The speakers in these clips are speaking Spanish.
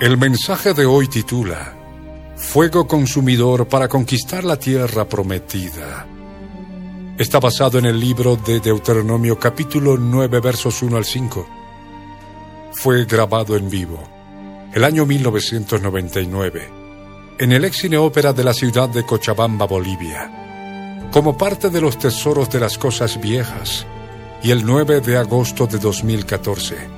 El mensaje de hoy titula Fuego consumidor para conquistar la tierra prometida. Está basado en el libro de Deuteronomio capítulo 9 versos 1 al 5. Fue grabado en vivo el año 1999 en el ex ópera de la ciudad de Cochabamba, Bolivia, como parte de los tesoros de las cosas viejas y el 9 de agosto de 2014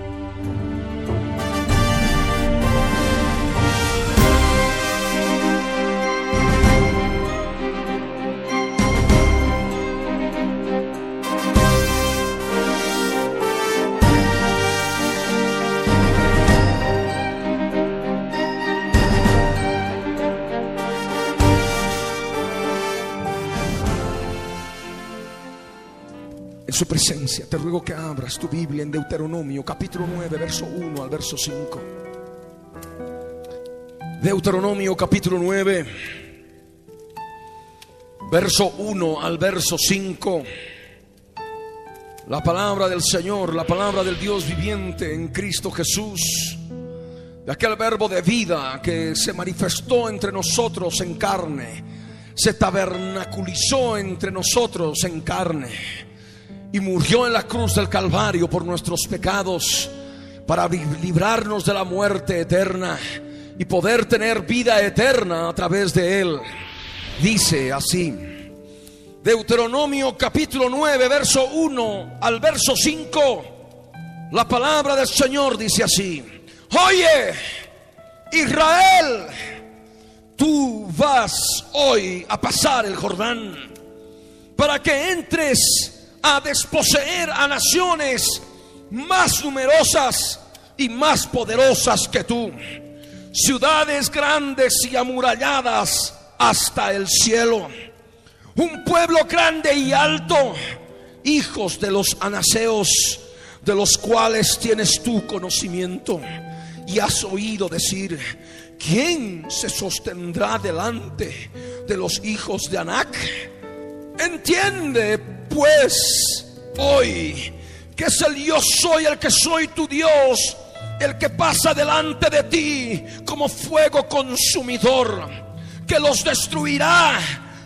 Su presencia, te ruego que abras tu Biblia en Deuteronomio capítulo 9, verso 1 al verso 5. Deuteronomio capítulo 9, verso 1 al verso 5. La palabra del Señor, la palabra del Dios viviente en Cristo Jesús, de aquel verbo de vida que se manifestó entre nosotros en carne, se tabernaculizó entre nosotros en carne y murió en la cruz del Calvario por nuestros pecados para librarnos de la muerte eterna y poder tener vida eterna a través de él. Dice así, Deuteronomio capítulo 9, verso 1 al verso 5, la palabra del Señor dice así, oye, Israel, tú vas hoy a pasar el Jordán para que entres a desposeer a naciones más numerosas y más poderosas que tú. Ciudades grandes y amuralladas hasta el cielo. Un pueblo grande y alto, hijos de los anaseos, de los cuales tienes tu conocimiento. Y has oído decir, ¿quién se sostendrá delante de los hijos de Anac? Entiende pues hoy que es el yo soy el que soy tu Dios, el que pasa delante de ti como fuego consumidor, que los destruirá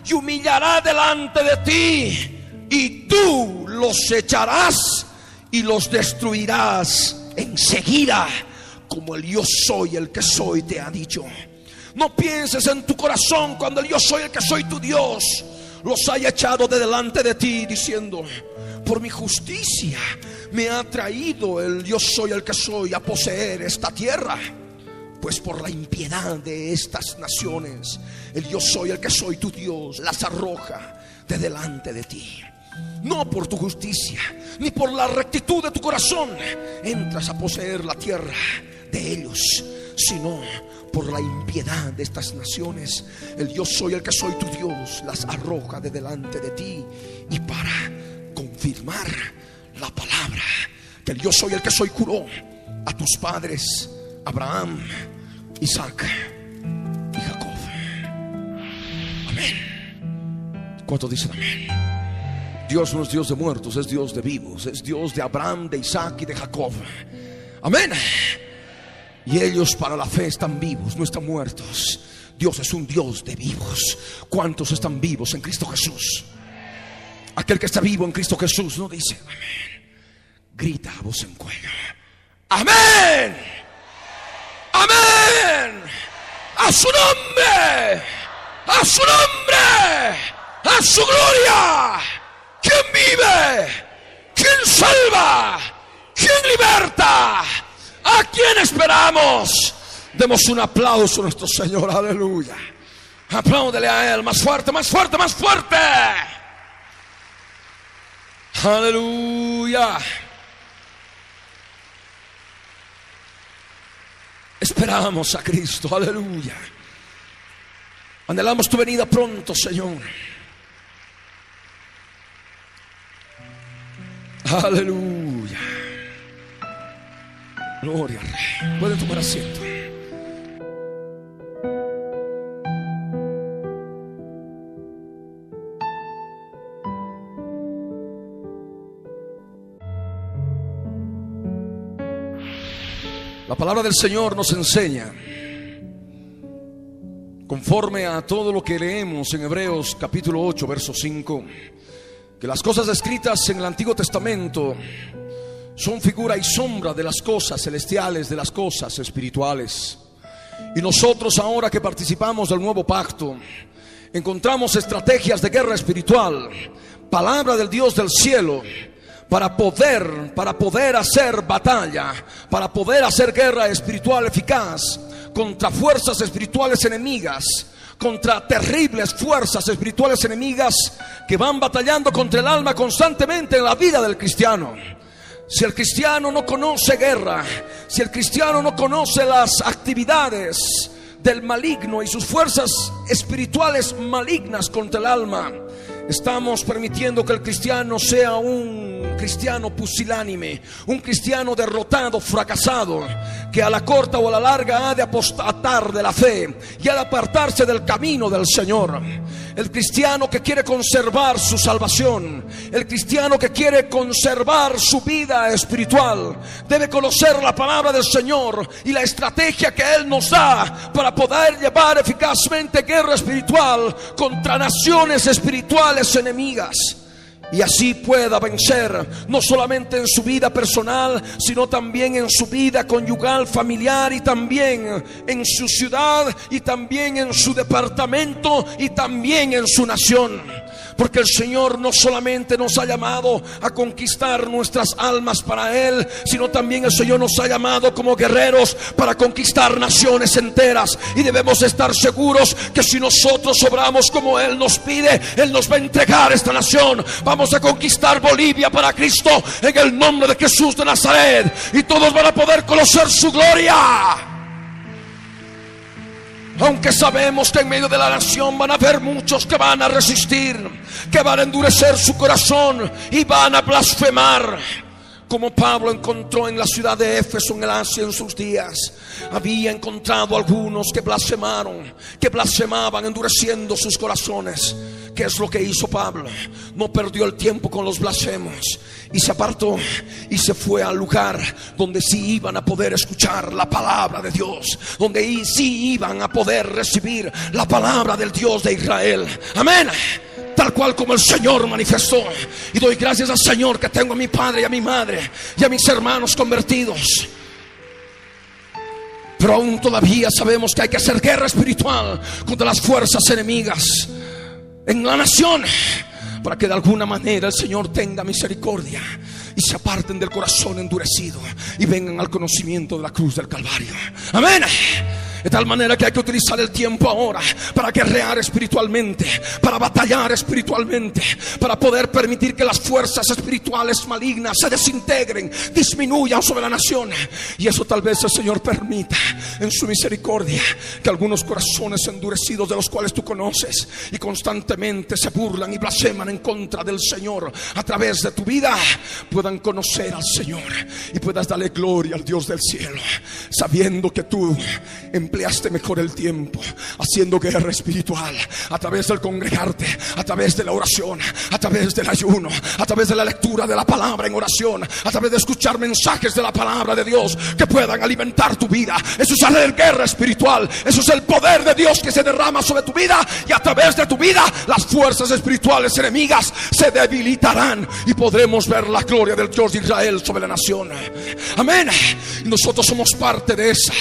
y humillará delante de ti, y tú los echarás y los destruirás enseguida, como el yo soy el que soy te ha dicho. No pienses en tu corazón cuando el yo soy el que soy tu Dios los haya echado de delante de ti diciendo, por mi justicia me ha traído el yo soy el que soy a poseer esta tierra. Pues por la impiedad de estas naciones, el yo soy el que soy tu Dios las arroja de delante de ti. No por tu justicia, ni por la rectitud de tu corazón, entras a poseer la tierra de ellos, sino por la impiedad de estas naciones. El Dios soy el que soy tu Dios las arroja de delante de ti. Y para confirmar la palabra que el Dios soy el que soy curó a tus padres, Abraham, Isaac y Jacob. Amén. ¿Cuánto dicen amén? Dios no es Dios de muertos, es Dios de vivos, es Dios de Abraham, de Isaac y de Jacob. Amén. Y ellos para la fe están vivos, no están muertos. Dios es un Dios de vivos. ¿Cuántos están vivos en Cristo Jesús? Aquel que está vivo en Cristo Jesús no dice amén. Grita a voz en cuello. Amén. Amén. A su nombre. A su nombre. A su gloria. ¿Quién vive? ¿Quién salva? ¿Quién liberta? ¿A quién esperamos? Demos un aplauso a nuestro Señor, aleluya. Apláudele a Él, más fuerte, más fuerte, más fuerte. Aleluya. Esperamos a Cristo, aleluya. Anhelamos tu venida pronto, Señor. Aleluya. Gloria al Rey. Pueden tomar asiento. La palabra del Señor nos enseña, conforme a todo lo que leemos en Hebreos capítulo 8, verso 5, que las cosas escritas en el Antiguo Testamento son figura y sombra de las cosas celestiales, de las cosas espirituales. Y nosotros ahora que participamos del nuevo pacto, encontramos estrategias de guerra espiritual, palabra del Dios del cielo, para poder, para poder hacer batalla, para poder hacer guerra espiritual eficaz contra fuerzas espirituales enemigas, contra terribles fuerzas espirituales enemigas que van batallando contra el alma constantemente en la vida del cristiano. Si el cristiano no conoce guerra, si el cristiano no conoce las actividades del maligno y sus fuerzas espirituales malignas contra el alma, estamos permitiendo que el cristiano sea un cristiano pusilánime, un cristiano derrotado, fracasado, que a la corta o a la larga ha de apostatar de la fe y ha de apartarse del camino del Señor. El cristiano que quiere conservar su salvación, el cristiano que quiere conservar su vida espiritual, debe conocer la palabra del Señor y la estrategia que Él nos da para poder llevar eficazmente guerra espiritual contra naciones espirituales enemigas y así pueda vencer no solamente en su vida personal, sino también en su vida conyugal, familiar y también en su ciudad y también en su departamento y también en su nación. Porque el Señor no solamente nos ha llamado a conquistar nuestras almas para Él, sino también el Señor nos ha llamado como guerreros para conquistar naciones enteras. Y debemos estar seguros que si nosotros obramos como Él nos pide, Él nos va a entregar esta nación. Vamos a conquistar Bolivia para Cristo en el nombre de Jesús de Nazaret. Y todos van a poder conocer su gloria. Aunque sabemos que en medio de la nación van a haber muchos que van a resistir, que van a endurecer su corazón y van a blasfemar. Como Pablo encontró en la ciudad de Éfeso en el Asia en sus días, había encontrado algunos que blasfemaron, que blasfemaban, endureciendo sus corazones. ¿Qué es lo que hizo Pablo? No perdió el tiempo con los blasfemos y se apartó y se fue al lugar donde sí iban a poder escuchar la palabra de Dios, donde sí iban a poder recibir la palabra del Dios de Israel. Amén tal cual como el Señor manifestó. Y doy gracias al Señor que tengo a mi padre y a mi madre y a mis hermanos convertidos. Pero aún todavía sabemos que hay que hacer guerra espiritual contra las fuerzas enemigas en la nación para que de alguna manera el Señor tenga misericordia y se aparten del corazón endurecido y vengan al conocimiento de la cruz del Calvario. Amén. De tal manera que hay que utilizar el tiempo ahora para guerrear espiritualmente, para batallar espiritualmente, para poder permitir que las fuerzas espirituales malignas se desintegren, disminuyan sobre la nación. Y eso tal vez el Señor permita en su misericordia que algunos corazones endurecidos de los cuales tú conoces y constantemente se burlan y blasfeman en contra del Señor a través de tu vida puedan conocer al Señor y puedas darle gloria al Dios del cielo, sabiendo que tú empleaste mejor el tiempo haciendo guerra espiritual a través del congregarte, a través de la oración, a través del ayuno, a través de la lectura de la palabra en oración, a través de escuchar mensajes de la palabra de Dios que puedan alimentar tu vida. Eso es hacer guerra espiritual, eso es el poder de Dios que se derrama sobre tu vida y a través de tu vida las fuerzas espirituales enemigas se debilitarán y podremos ver la gloria del Dios de Israel sobre la nación. Amén. Nosotros somos parte de esa.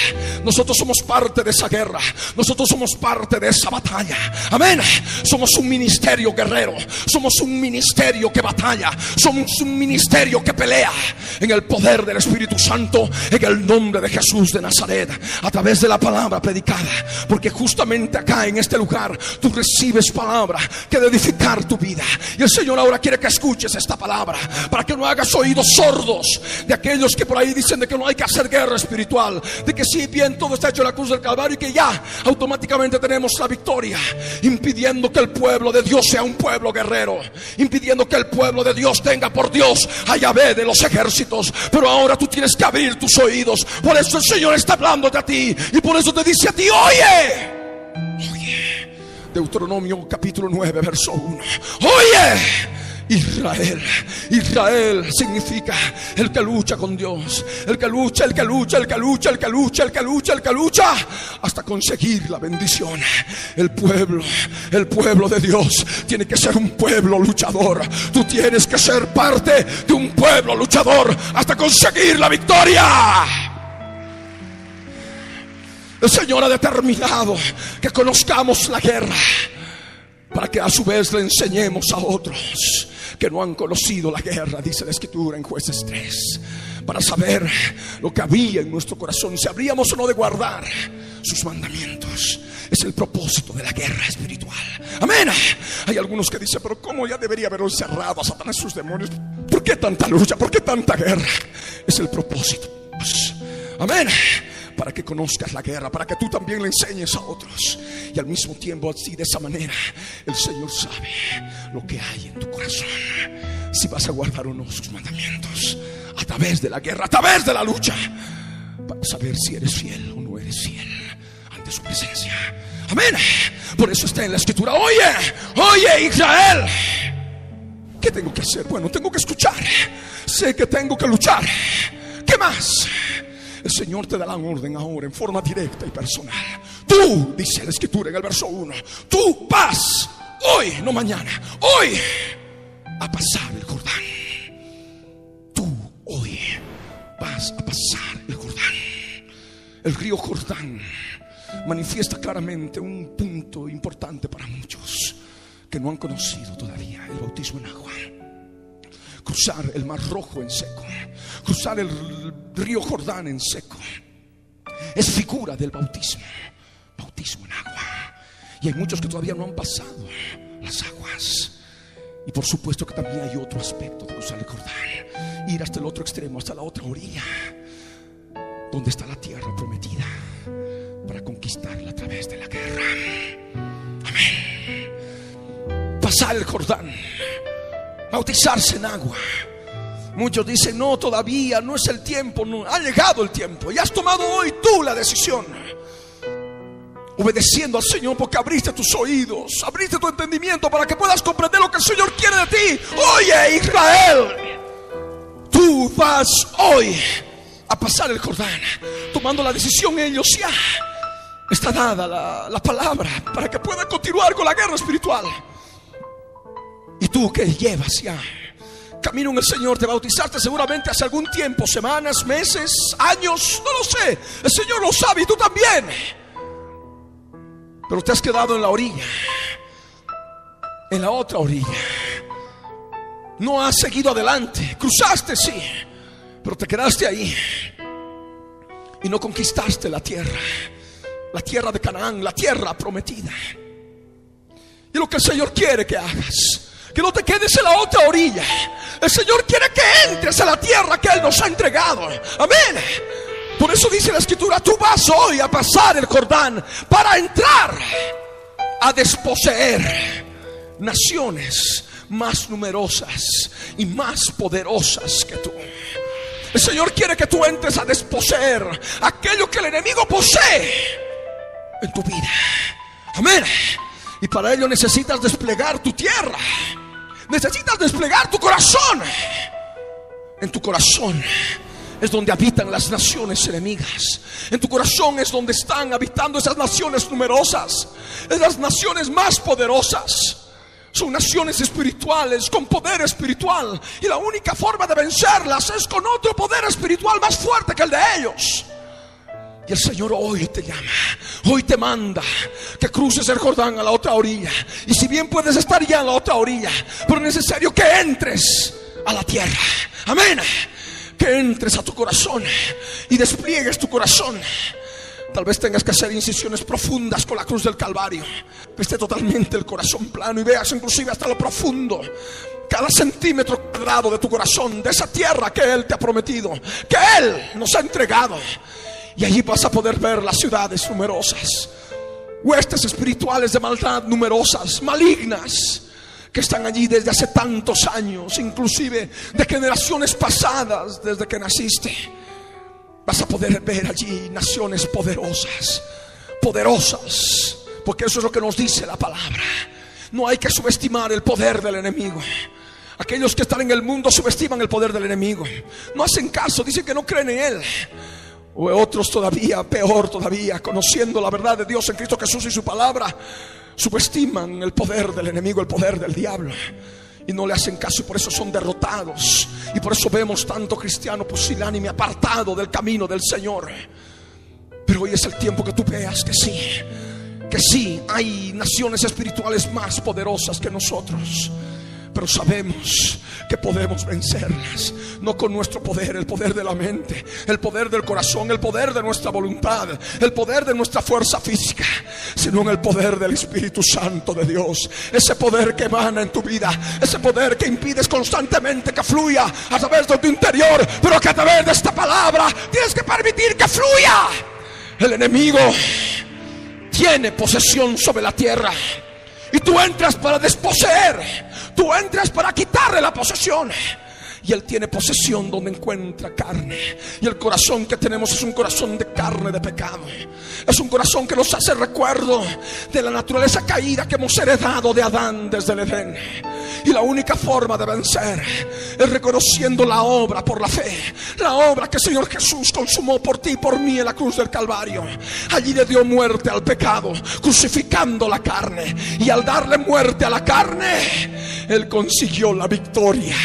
Nosotros somos parte parte de esa guerra. Nosotros somos parte de esa batalla. Amén. Somos un ministerio guerrero. Somos un ministerio que batalla. Somos un ministerio que pelea en el poder del Espíritu Santo, en el nombre de Jesús de Nazaret, a través de la palabra predicada. Porque justamente acá en este lugar tú recibes palabra que de edificar tu vida. Y el Señor ahora quiere que escuches esta palabra para que no hagas oídos sordos de aquellos que por ahí dicen de que no hay que hacer guerra espiritual, de que si bien todo está hecho la cruz del Calvario y que ya automáticamente tenemos la victoria, impidiendo que el pueblo de Dios sea un pueblo guerrero, impidiendo que el pueblo de Dios tenga por Dios a Yahvé de los ejércitos. Pero ahora tú tienes que abrir tus oídos. Por eso el Señor está hablando a ti y por eso te dice a ti, oye, oye. Deuteronomio capítulo 9, verso 1. Oye. Israel. Israel significa el que lucha con Dios, el que lucha, el que lucha, el que lucha, el que lucha, el que lucha, el que lucha, hasta conseguir la bendición. El pueblo, el pueblo de Dios tiene que ser un pueblo luchador. Tú tienes que ser parte de un pueblo luchador hasta conseguir la victoria. El Señor ha determinado que conozcamos la guerra para que a su vez le enseñemos a otros que no han conocido la guerra, dice la escritura en jueces 3, para saber lo que había en nuestro corazón, si habríamos o no de guardar sus mandamientos. Es el propósito de la guerra espiritual. Amén. Hay algunos que dicen, pero ¿cómo ya debería haber encerrado a Satanás y sus demonios? ¿Por qué tanta lucha? ¿Por qué tanta guerra? Es el propósito. Amén para que conozcas la guerra, para que tú también le enseñes a otros. Y al mismo tiempo, así de esa manera, el Señor sabe lo que hay en tu corazón. Si vas a guardar o no sus mandamientos, a través de la guerra, a través de la lucha, para saber si eres fiel o no eres fiel ante su presencia. Amén. Por eso está en la escritura, oye, oye Israel. ¿Qué tengo que hacer? Bueno, tengo que escuchar. Sé que tengo que luchar. ¿Qué más? El Señor te da la orden ahora en forma directa y personal. Tú, dice la escritura en el verso 1, tú vas hoy, no mañana, hoy a pasar el Jordán. Tú hoy vas a pasar el Jordán. El río Jordán manifiesta claramente un punto importante para muchos que no han conocido todavía el bautismo en agua cruzar el mar rojo en seco, cruzar el río Jordán en seco. Es figura del bautismo, bautismo en agua. Y hay muchos que todavía no han pasado las aguas. Y por supuesto que también hay otro aspecto de cruzar el Jordán, ir hasta el otro extremo, hasta la otra orilla, donde está la tierra prometida, para conquistarla a través de la guerra. Amén. Pasar el Jordán bautizarse en agua. Muchos dicen, no, todavía no es el tiempo, no, ha llegado el tiempo. Y has tomado hoy tú la decisión. Obedeciendo al Señor porque abriste tus oídos, abriste tu entendimiento para que puedas comprender lo que el Señor quiere de ti. Oye Israel, tú vas hoy a pasar el Jordán, tomando la decisión ellos ya. Está dada la, la palabra para que puedan continuar con la guerra espiritual. Y tú que llevas ya camino en el Señor de bautizarte seguramente hace algún tiempo, semanas, meses, años, no lo sé. El Señor lo sabe y tú también. Pero te has quedado en la orilla, en la otra orilla. No has seguido adelante. Cruzaste, sí, pero te quedaste ahí y no conquistaste la tierra, la tierra de Canaán, la tierra prometida. Y lo que el Señor quiere que hagas que no te quedes en la otra orilla. El Señor quiere que entres a la tierra que Él nos ha entregado. Amén. Por eso dice la escritura, tú vas hoy a pasar el Jordán para entrar a desposeer naciones más numerosas y más poderosas que tú. El Señor quiere que tú entres a desposeer aquello que el enemigo posee en tu vida. Amén. Y para ello necesitas desplegar tu tierra. Necesitas desplegar tu corazón. En tu corazón es donde habitan las naciones enemigas. En tu corazón es donde están habitando esas naciones numerosas. Es las naciones más poderosas. Son naciones espirituales, con poder espiritual. Y la única forma de vencerlas es con otro poder espiritual más fuerte que el de ellos. Y el Señor hoy te llama, hoy te manda que cruces el Jordán a la otra orilla. Y si bien puedes estar ya en la otra orilla, pero es necesario que entres a la tierra. Amén. Que entres a tu corazón y despliegues tu corazón. Tal vez tengas que hacer incisiones profundas con la cruz del Calvario. Viste totalmente el corazón plano y veas inclusive hasta lo profundo cada centímetro cuadrado de tu corazón, de esa tierra que Él te ha prometido, que Él nos ha entregado. Y allí vas a poder ver las ciudades numerosas, huestes espirituales de maldad numerosas, malignas, que están allí desde hace tantos años, inclusive de generaciones pasadas desde que naciste. Vas a poder ver allí naciones poderosas, poderosas, porque eso es lo que nos dice la palabra. No hay que subestimar el poder del enemigo. Aquellos que están en el mundo subestiman el poder del enemigo. No hacen caso, dicen que no creen en él. O otros todavía, peor todavía, conociendo la verdad de Dios en Cristo Jesús y su palabra, subestiman el poder del enemigo, el poder del diablo. Y no le hacen caso y por eso son derrotados. Y por eso vemos tanto cristiano pusilánime apartado del camino del Señor. Pero hoy es el tiempo que tú veas que sí, que sí, hay naciones espirituales más poderosas que nosotros pero sabemos que podemos vencerlas, no con nuestro poder, el poder de la mente, el poder del corazón, el poder de nuestra voluntad, el poder de nuestra fuerza física, sino en el poder del Espíritu Santo de Dios, ese poder que emana en tu vida, ese poder que impides constantemente que fluya a través de tu interior, pero que a través de esta palabra tienes que permitir que fluya. El enemigo tiene posesión sobre la tierra y tú entras para desposeer Tú entras para quitarle la posesión. Y Él tiene posesión donde encuentra carne. Y el corazón que tenemos es un corazón de carne de pecado. Es un corazón que nos hace recuerdo de la naturaleza caída que hemos heredado de Adán desde el Edén. Y la única forma de vencer es reconociendo la obra por la fe. La obra que el Señor Jesús consumó por ti y por mí en la cruz del Calvario. Allí le dio muerte al pecado, crucificando la carne. Y al darle muerte a la carne, Él consiguió la victoria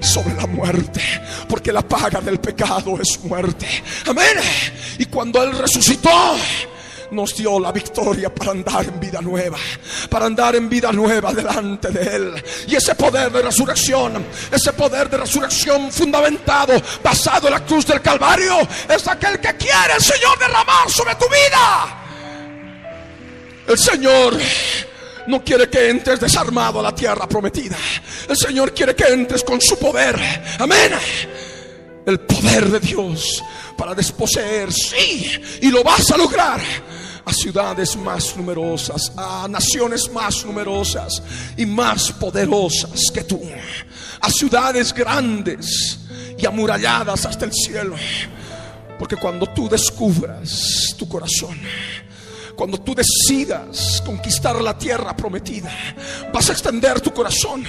sobre la muerte, porque la paga del pecado es muerte. Amén. Y cuando Él resucitó, nos dio la victoria para andar en vida nueva, para andar en vida nueva delante de Él. Y ese poder de resurrección, ese poder de resurrección fundamentado, basado en la cruz del Calvario, es aquel que quiere el Señor derramar sobre tu vida. El Señor no quiere que entres desarmado a la tierra prometida. El Señor quiere que entres con su poder. Amén. El poder de Dios para desposeer, sí, y lo vas a lograr a ciudades más numerosas, a naciones más numerosas y más poderosas que tú, a ciudades grandes y amuralladas hasta el cielo. Porque cuando tú descubras tu corazón, cuando tú decidas conquistar la tierra prometida, vas a extender tu corazón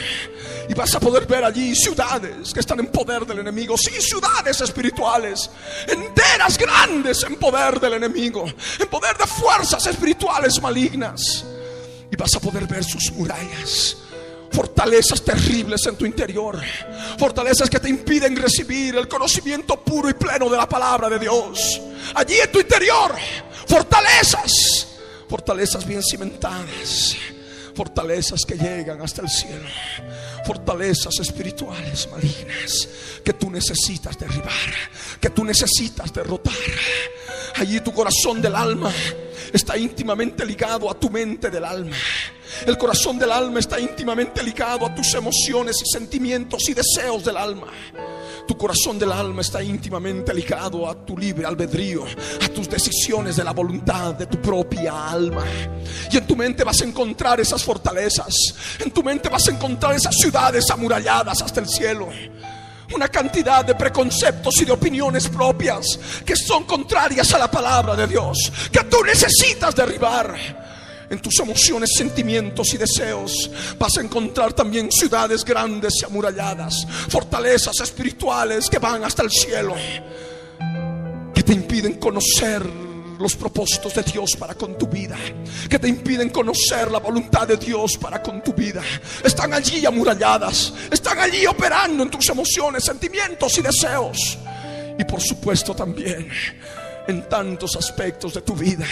y vas a poder ver allí ciudades que están en poder del enemigo. Sí, ciudades espirituales, enteras, grandes en poder del enemigo, en poder de fuerzas espirituales malignas. Y vas a poder ver sus murallas fortalezas terribles en tu interior, fortalezas que te impiden recibir el conocimiento puro y pleno de la palabra de Dios. Allí en tu interior, fortalezas, fortalezas bien cimentadas, fortalezas que llegan hasta el cielo, fortalezas espirituales malignas que tú necesitas derribar, que tú necesitas derrotar. Allí tu corazón del alma está íntimamente ligado a tu mente del alma. El corazón del alma está íntimamente ligado a tus emociones y sentimientos y deseos del alma. Tu corazón del alma está íntimamente ligado a tu libre albedrío, a tus decisiones de la voluntad de tu propia alma. Y en tu mente vas a encontrar esas fortalezas. En tu mente vas a encontrar esas ciudades amuralladas hasta el cielo una cantidad de preconceptos y de opiniones propias que son contrarias a la palabra de Dios, que tú necesitas derribar. En tus emociones, sentimientos y deseos vas a encontrar también ciudades grandes y amuralladas, fortalezas espirituales que van hasta el cielo, que te impiden conocer los propósitos de Dios para con tu vida, que te impiden conocer la voluntad de Dios para con tu vida. Están allí amuralladas, están allí operando en tus emociones, sentimientos y deseos. Y por supuesto también en tantos aspectos de tu vida.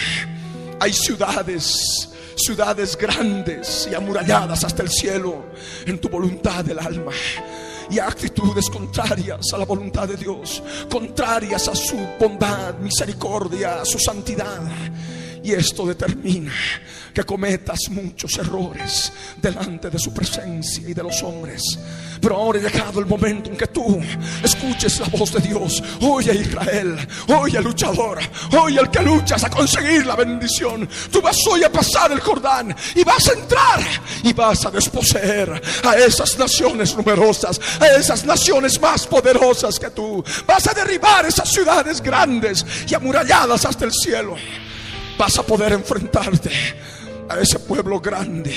Hay ciudades, ciudades grandes y amuralladas hasta el cielo en tu voluntad del alma y actitudes contrarias a la voluntad de Dios, contrarias a su bondad, misericordia, a su santidad. Y esto determina que cometas muchos errores delante de su presencia y de los hombres. Pero ahora ha llegado el momento en que tú escuches la voz de Dios. Oye Israel, oye luchador, oye el que luchas a conseguir la bendición. Tú vas hoy a pasar el Jordán y vas a entrar y vas a desposeer a esas naciones numerosas, a esas naciones más poderosas que tú. Vas a derribar esas ciudades grandes y amuralladas hasta el cielo vas a poder enfrentarte a ese pueblo grande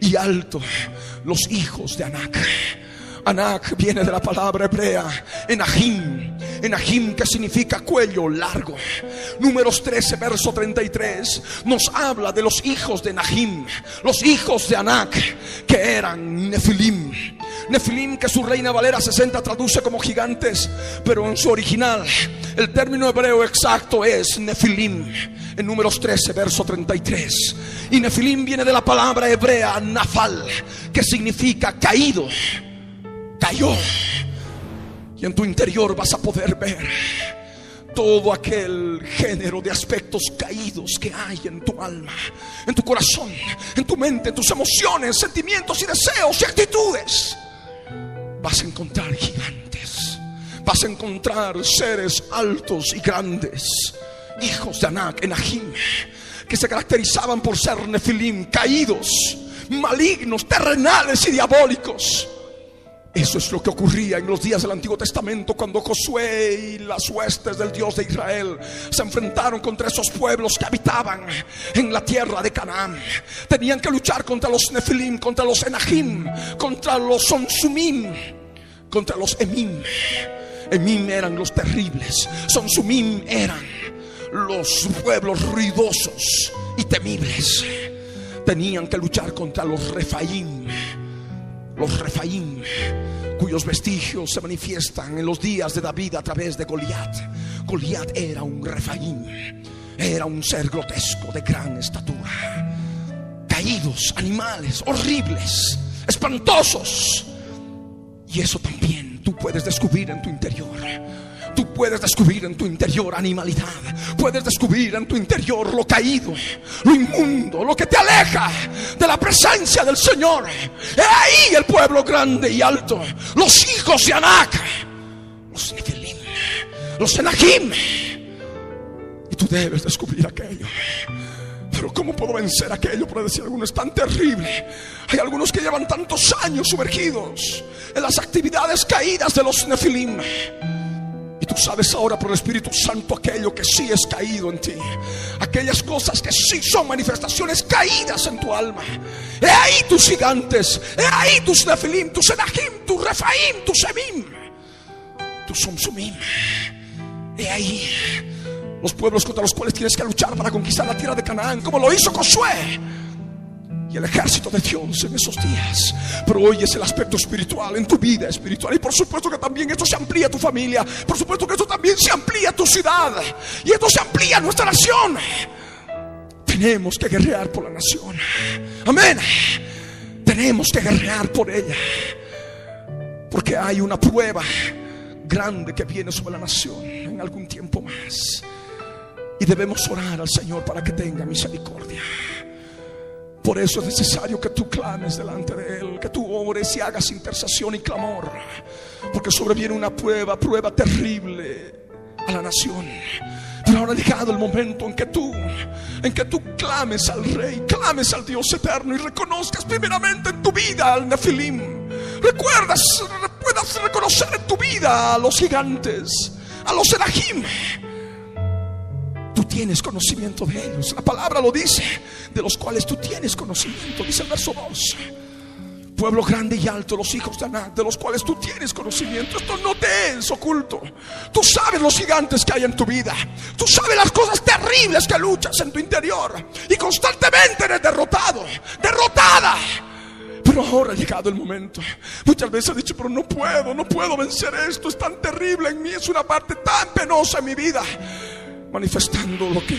y alto, los hijos de Anak. Anak viene de la palabra hebrea Enahim, Enahim que significa cuello largo. Números 13, verso 33 nos habla de los hijos de Enahim, los hijos de Anak, que eran Nefilim. Nefilim, que su reina Valera 60 traduce como gigantes, pero en su original el término hebreo exacto es Nefilim en números 13, verso 33. Y Nefilim viene de la palabra hebrea nafal, que significa caído, cayó. Y en tu interior vas a poder ver todo aquel género de aspectos caídos que hay en tu alma, en tu corazón, en tu mente, en tus emociones, sentimientos y deseos y actitudes. Vas a encontrar gigantes, vas a encontrar seres altos y grandes hijos de Anak, Enahim, que se caracterizaban por ser nefilim, caídos, malignos, terrenales y diabólicos. Eso es lo que ocurría en los días del Antiguo Testamento cuando Josué y las huestes del Dios de Israel se enfrentaron contra esos pueblos que habitaban en la tierra de Canaán. Tenían que luchar contra los Nefilim, contra los Enahim, contra los Sonsumim, contra los Emim. Emim eran los terribles, Sonsumim eran los pueblos ruidosos y temibles tenían que luchar contra los refaim, los refaim, cuyos vestigios se manifiestan en los días de David a través de Goliat. Goliat era un refaim, era un ser grotesco de gran estatura, caídos, animales, horribles, espantosos. Y eso también tú puedes descubrir en tu interior Tú puedes descubrir en tu interior animalidad. Puedes descubrir en tu interior lo caído, lo inmundo, lo que te aleja de la presencia del Señor. He ahí el pueblo grande y alto, los hijos de Anak, los Nefilim, los Enahim. Y tú debes descubrir aquello. Pero ¿cómo puedo vencer aquello? Por decir alguno, es tan terrible. Hay algunos que llevan tantos años sumergidos en las actividades caídas de los Nefilim. Sabes ahora por el Espíritu Santo aquello que sí es caído en ti. Aquellas cosas que sí son manifestaciones caídas en tu alma. He ahí tus gigantes. He ahí tus nefilim, tus enahim, tus refaim, tus emim, tus somsumim. He ahí los pueblos contra los cuales tienes que luchar para conquistar la tierra de Canaán, como lo hizo Josué el ejército de Dios en esos días. Pero hoy es el aspecto espiritual en tu vida espiritual. Y por supuesto que también esto se amplía a tu familia. Por supuesto que esto también se amplía a tu ciudad. Y esto se amplía a nuestra nación. Tenemos que guerrear por la nación. Amén. Tenemos que guerrear por ella. Porque hay una prueba grande que viene sobre la nación en algún tiempo más. Y debemos orar al Señor para que tenga misericordia. Por eso es necesario que tú clames delante de Él, que tú ores y hagas intercesión y clamor. Porque sobreviene una prueba, prueba terrible a la nación. Pero ahora ha llegado el momento en que tú, en que tú clames al Rey, clames al Dios eterno y reconozcas primeramente en tu vida al Nefilim. Recuerdas, puedas reconocer en tu vida a los gigantes, a los Erahim tú tienes conocimiento de ellos. La palabra lo dice, de los cuales tú tienes conocimiento, dice el verso 2. Pueblo grande y alto, los hijos de Anak, de los cuales tú tienes conocimiento. Esto no te es oculto. Tú sabes los gigantes que hay en tu vida. Tú sabes las cosas terribles que luchas en tu interior. Y constantemente eres derrotado, derrotada. Pero ahora ha llegado el momento. Muchas veces he dicho, pero no puedo, no puedo vencer esto. Es tan terrible en mí, es una parte tan penosa en mi vida. Manifestando lo que,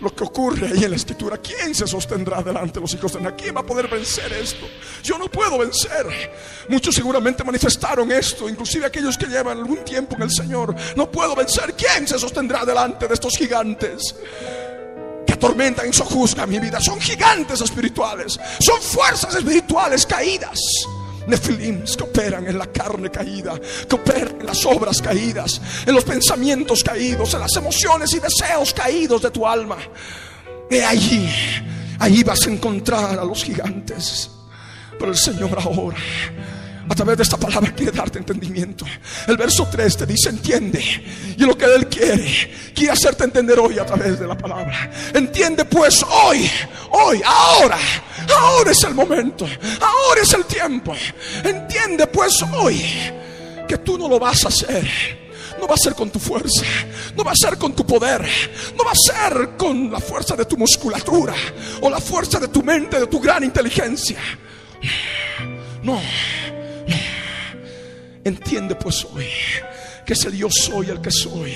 lo que ocurre ahí en la escritura. ¿Quién se sostendrá delante de los hijos de Ana? ¿Quién va a poder vencer esto? Yo no puedo vencer. Muchos seguramente manifestaron esto, inclusive aquellos que llevan algún tiempo en el Señor. No puedo vencer. ¿Quién se sostendrá delante de estos gigantes? que atormentan y sojuzgan mi vida. Son gigantes espirituales, son fuerzas espirituales caídas. Nefilims que operan en la carne caída, que operan en las obras caídas, en los pensamientos caídos, en las emociones y deseos caídos de tu alma. Y allí, allí vas a encontrar a los gigantes. Pero el Señor ahora a través de esta palabra quiere darte entendimiento. El verso 3 te dice entiende. Y lo que Él quiere, quiere hacerte entender hoy a través de la palabra. Entiende pues hoy, hoy, ahora. Ahora es el momento. Ahora es el tiempo. Entiende pues hoy que tú no lo vas a hacer. No va a ser con tu fuerza, no va a ser con tu poder, no va a ser con la fuerza de tu musculatura o la fuerza de tu mente, de tu gran inteligencia. No, Entiende pues hoy que es el yo soy el que soy.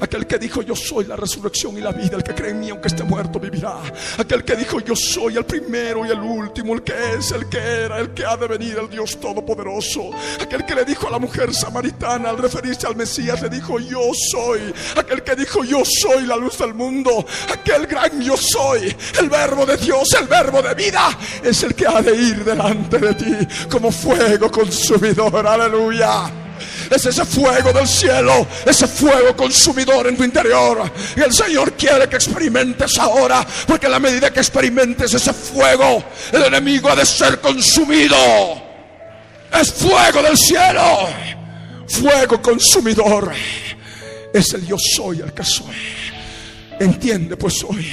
Aquel que dijo yo soy la resurrección y la vida. El que cree en mí aunque esté muerto vivirá. Aquel que dijo yo soy el primero y el último. El que es, el que era, el que ha de venir, el Dios todopoderoso. Aquel que le dijo a la mujer samaritana al referirse al Mesías, le dijo yo soy. Aquel que dijo yo soy la luz del mundo. Aquel gran yo soy. El verbo de Dios, el verbo de vida. Es el que ha de ir delante de ti como fuego consumidor. Aleluya. Es ese fuego del cielo, ese fuego consumidor en tu interior. Y el Señor quiere que experimentes ahora, porque a la medida que experimentes ese fuego, el enemigo ha de ser consumido. Es fuego del cielo, fuego consumidor. Es el yo soy el que soy. Entiende pues hoy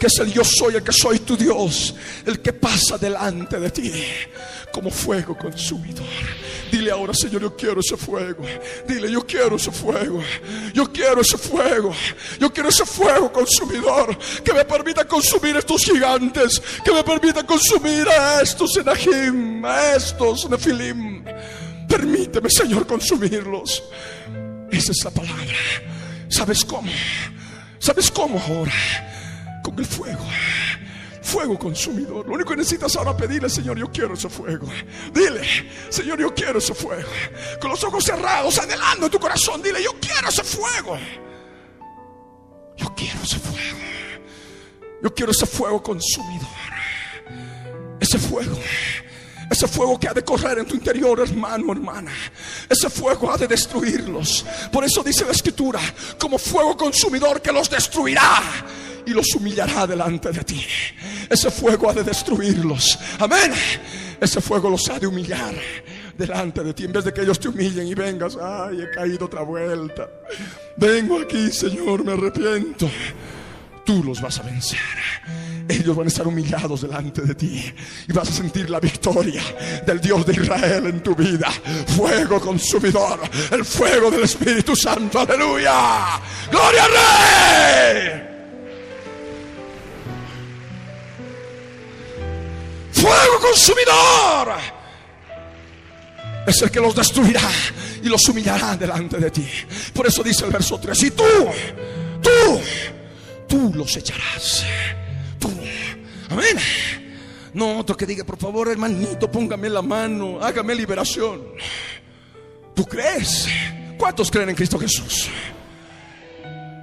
que es el yo soy, el que soy tu Dios, el que pasa delante de ti como fuego consumidor. Dile ahora, Señor, yo quiero ese fuego. Dile, yo quiero ese fuego. Yo quiero ese fuego. Yo quiero ese fuego consumidor que me permita consumir estos gigantes, que me permita consumir a estos Enajim, a estos Nefilim. Permíteme, Señor, consumirlos. Esa es la palabra. ¿Sabes cómo? ¿Sabes cómo ahora? Con el fuego fuego consumidor. Lo único que necesitas ahora pedirle, Señor, yo quiero ese fuego. Dile, Señor, yo quiero ese fuego. Con los ojos cerrados, anhelando en tu corazón, dile, yo quiero ese fuego. Yo quiero ese fuego. Yo quiero ese fuego consumidor. Ese fuego. Ese fuego que ha de correr en tu interior, hermano, hermana. Ese fuego ha de destruirlos. Por eso dice la escritura, como fuego consumidor que los destruirá y los humillará delante de ti. Ese fuego ha de destruirlos. Amén. Ese fuego los ha de humillar delante de ti. En vez de que ellos te humillen y vengas, ay, he caído otra vuelta. Vengo aquí, Señor, me arrepiento. Tú los vas a vencer. Ellos van a estar humillados delante de ti y vas a sentir la victoria del Dios de Israel en tu vida. Fuego consumidor, el fuego del Espíritu Santo. Aleluya. Gloria al Rey. Fuego consumidor es el que los destruirá y los humillará delante de ti. Por eso dice el verso 3, y tú, tú, tú los echarás. Tú. Amén. No otro que diga, por favor, hermanito, póngame la mano, hágame liberación. ¿Tú crees? ¿Cuántos creen en Cristo Jesús?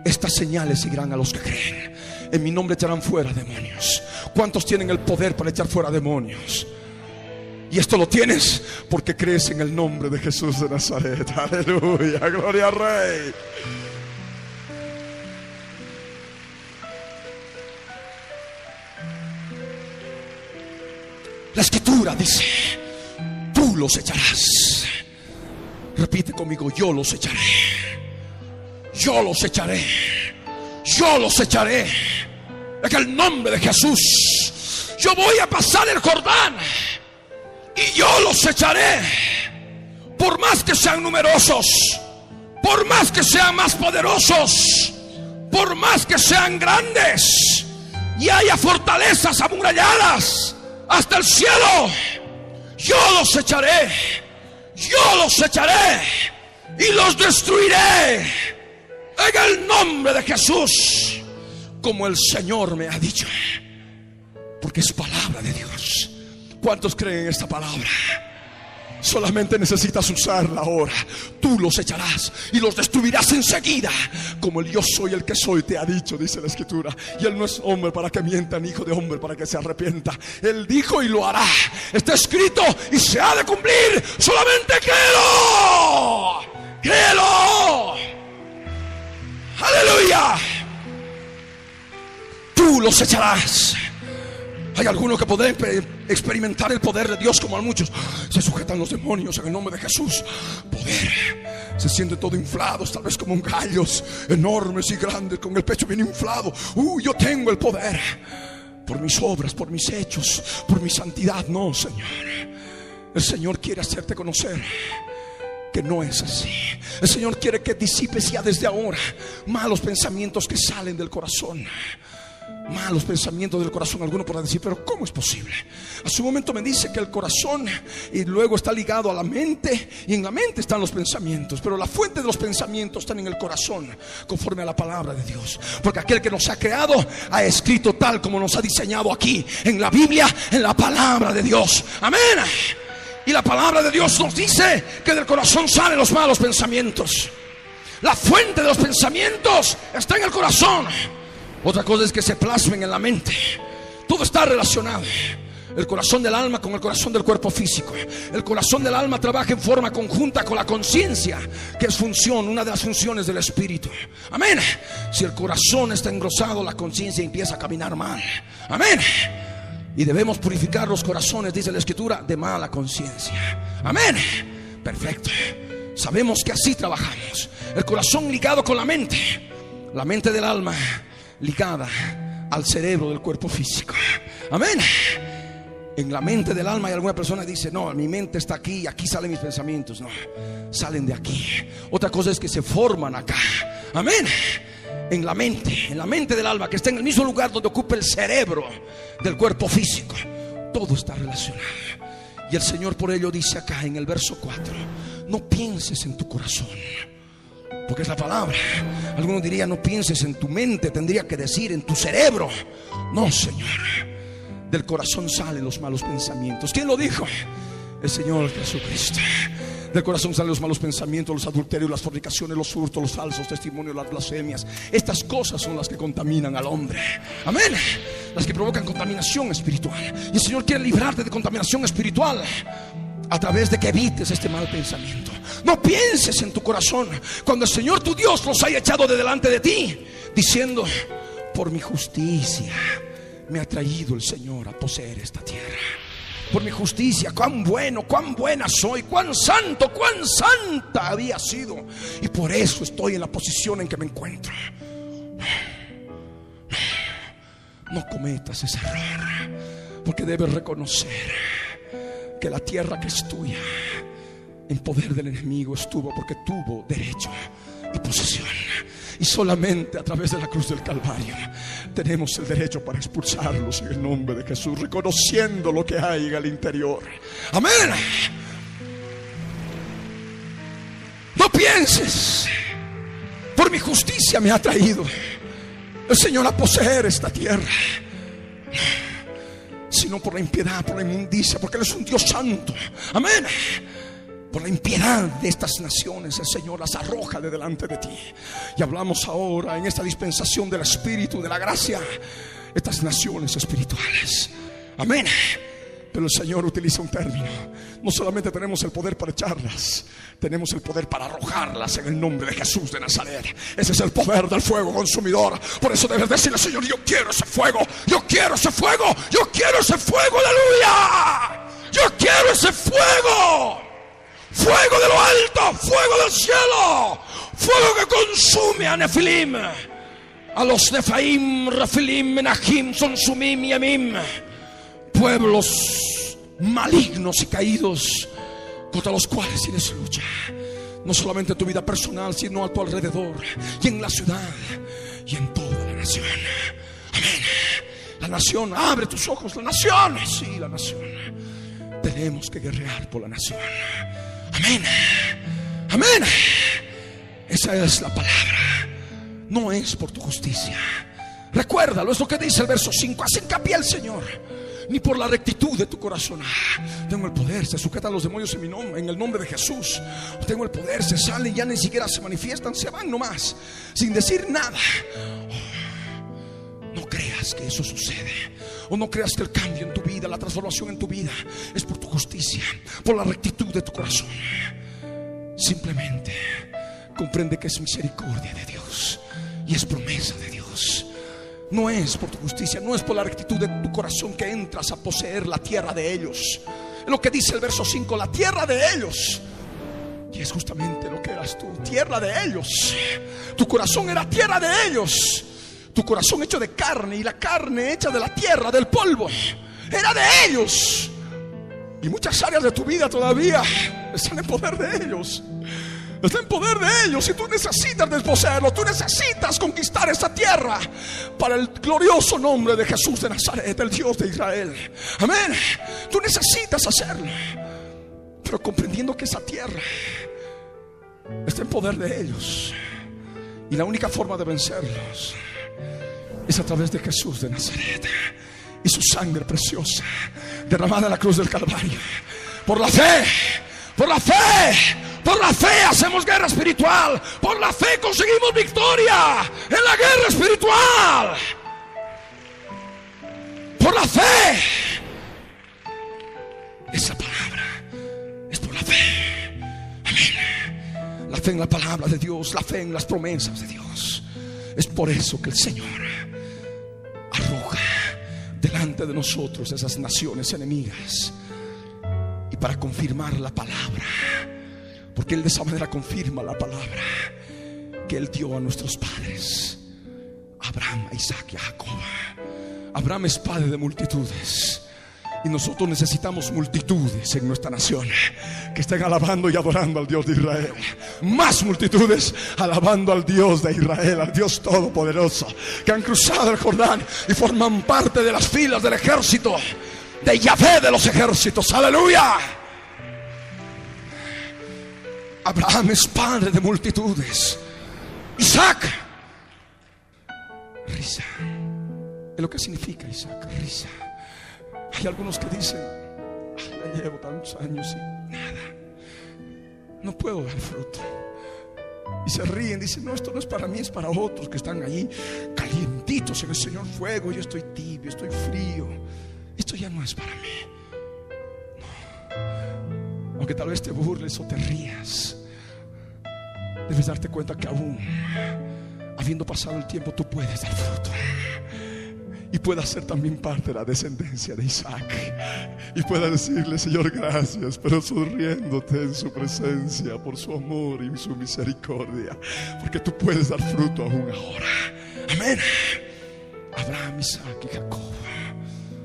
Estas señales seguirán a los que creen. En mi nombre echarán fuera demonios. ¿Cuántos tienen el poder para echar fuera demonios? Y esto lo tienes porque crees en el nombre de Jesús de Nazaret. Aleluya, gloria al Rey. La escritura dice, tú los echarás. Repite conmigo, yo los echaré. Yo los echaré. Yo los echaré. En el nombre de Jesús. Yo voy a pasar el Jordán. Y yo los echaré. Por más que sean numerosos. Por más que sean más poderosos. Por más que sean grandes. Y haya fortalezas amuralladas. Hasta el cielo. Yo los echaré. Yo los echaré. Y los destruiré. En el nombre de Jesús, como el Señor me ha dicho, porque es palabra de Dios. ¿Cuántos creen esta palabra? Solamente necesitas usarla ahora. Tú los echarás y los destruirás enseguida. Como el yo soy el que soy, te ha dicho, dice la escritura. Y él no es hombre para que mienta, ni hijo de hombre para que se arrepienta. Él dijo y lo hará. Está escrito y se ha de cumplir. Solamente créelo. Créelo. Aleluya. Tú los echarás. Hay algunos que pueden experimentar el poder de Dios como a muchos. Se sujetan los demonios en el nombre de Jesús. Poder. Se sienten todo inflados, tal vez como un gallos, enormes y grandes, con el pecho bien inflado. Uh, yo tengo el poder. Por mis obras, por mis hechos, por mi santidad. No, Señor. El Señor quiere hacerte conocer que no es así. El Señor quiere que disipes ya desde ahora malos pensamientos que salen del corazón malos pensamientos del corazón. Alguno podrá decir, pero ¿cómo es posible? A su momento me dice que el corazón y luego está ligado a la mente y en la mente están los pensamientos, pero la fuente de los pensamientos están en el corazón, conforme a la palabra de Dios. Porque aquel que nos ha creado ha escrito tal como nos ha diseñado aquí, en la Biblia, en la palabra de Dios. Amén. Y la palabra de Dios nos dice que del corazón salen los malos pensamientos. La fuente de los pensamientos está en el corazón. Otra cosa es que se plasmen en la mente. Todo está relacionado. El corazón del alma con el corazón del cuerpo físico. El corazón del alma trabaja en forma conjunta con la conciencia, que es función, una de las funciones del espíritu. Amén. Si el corazón está engrosado, la conciencia empieza a caminar mal. Amén. Y debemos purificar los corazones, dice la escritura, de mala conciencia. Amén. Perfecto. Sabemos que así trabajamos. El corazón ligado con la mente. La mente del alma ligada al cerebro del cuerpo físico. Amén. En la mente del alma hay alguna persona que dice, no, mi mente está aquí y aquí salen mis pensamientos. No, salen de aquí. Otra cosa es que se forman acá. Amén. En la mente, en la mente del alma, que está en el mismo lugar donde ocupa el cerebro del cuerpo físico. Todo está relacionado. Y el Señor por ello dice acá en el verso 4, no pienses en tu corazón porque es la palabra. Algunos dirían, no pienses en tu mente, tendría que decir en tu cerebro. No, Señor. Del corazón salen los malos pensamientos. ¿Quién lo dijo? El Señor Jesucristo. Del corazón salen los malos pensamientos, los adulterios, las fornicaciones, los hurtos, los falsos testimonios, las blasfemias. Estas cosas son las que contaminan al hombre. Amén. Las que provocan contaminación espiritual. Y el Señor quiere librarte de contaminación espiritual a través de que evites este mal pensamiento. No pienses en tu corazón cuando el Señor tu Dios los haya echado de delante de ti, diciendo, por mi justicia me ha traído el Señor a poseer esta tierra. Por mi justicia, cuán bueno, cuán buena soy, cuán santo, cuán santa había sido. Y por eso estoy en la posición en que me encuentro. No cometas ese error, porque debes reconocer que la tierra que es tuya en poder del enemigo estuvo porque tuvo derecho y posesión. Y solamente a través de la cruz del Calvario tenemos el derecho para expulsarlos en el nombre de Jesús, reconociendo lo que hay en el interior. Amén. No pienses, por mi justicia me ha traído el Señor a poseer esta tierra sino por la impiedad, por la inmundicia, porque Él es un Dios santo. Amén. Por la impiedad de estas naciones, el Señor las arroja de delante de ti. Y hablamos ahora en esta dispensación del Espíritu, de la gracia, estas naciones espirituales. Amén. Pero el Señor utiliza un término. No solamente tenemos el poder para echarlas, tenemos el poder para arrojarlas en el nombre de Jesús de Nazaret. Ese es el poder del fuego consumidor. Por eso debes decirle, Señor, yo quiero ese fuego, yo quiero ese fuego, yo quiero ese fuego, aleluya. Yo quiero ese fuego. Fuego de lo alto, fuego del cielo, fuego que consume a Nefilim, a los Nefaim, Rafilim, Menachim, Sonsumim y Amim pueblos malignos y caídos contra los cuales tienes lucha. No solamente en tu vida personal, sino a tu alrededor y en la ciudad y en toda la nación. Amén. La nación, abre tus ojos, la nación, sí, la nación. Tenemos que guerrear por la nación. Amén. Amén. Esa es la palabra. no es por tu justicia. Recuérdalo, es lo que dice el verso 5. Hace hincapié el Señor. Ni por la rectitud de tu corazón. Ah, tengo el poder, se sujetan los demonios en mi nombre, en el nombre de Jesús. Tengo el poder, se salen, ya ni siquiera se manifiestan, se van nomás, sin decir nada. No creas que eso sucede. O no creas que el cambio en tu vida, la transformación en tu vida, es por tu justicia, por la rectitud de tu corazón. Simplemente comprende que es misericordia de Dios y es promesa de Dios. No es por tu justicia, no es por la rectitud de tu corazón que entras a poseer la tierra de ellos. Es lo que dice el verso 5, la tierra de ellos. Y es justamente lo que eras tú, tierra de ellos. Tu corazón era tierra de ellos. Tu corazón hecho de carne y la carne hecha de la tierra, del polvo. Era de ellos. Y muchas áreas de tu vida todavía están en poder de ellos. Está en poder de ellos y tú necesitas desposeerlo. Tú necesitas conquistar esta tierra para el glorioso nombre de Jesús de Nazaret, el Dios de Israel. Amén. Tú necesitas hacerlo. Pero comprendiendo que esa tierra está en poder de ellos. Y la única forma de vencerlos es a través de Jesús de Nazaret y su sangre preciosa derramada en la cruz del Calvario. Por la fe, por la fe por la fe hacemos guerra espiritual. Por la fe conseguimos victoria en la guerra espiritual. Por la fe. Esa palabra es por la fe. Amén. La fe en la palabra de Dios, la fe en las promesas de Dios. Es por eso que el Señor arroja delante de nosotros esas naciones enemigas. Y para confirmar la palabra porque Él de esa manera confirma la palabra que Él dio a nuestros padres. Abraham, Isaac y Jacob. Abraham es padre de multitudes. Y nosotros necesitamos multitudes en nuestra nación que estén alabando y adorando al Dios de Israel. Más multitudes alabando al Dios de Israel, al Dios Todopoderoso, que han cruzado el Jordán y forman parte de las filas del ejército de Yahvé de los ejércitos. Aleluya. Abraham es padre de multitudes. Isaac, risa. Es lo que significa Isaac, risa. Hay algunos que dicen, ya llevo tantos años y nada. No puedo dar fruto. Y se ríen, dicen, no, esto no es para mí, es para otros que están allí calientitos en el Señor fuego. Yo estoy tibio, estoy frío. Esto ya no es para mí. Aunque tal vez te burles o te rías debes darte cuenta que aún, habiendo pasado el tiempo, tú puedes dar fruto. Y puedas ser también parte de la descendencia de Isaac. Y pueda decirle, Señor, gracias, pero sonriéndote en su presencia por su amor y su misericordia. Porque tú puedes dar fruto aún ahora. Amén. Abraham, Isaac y Jacob.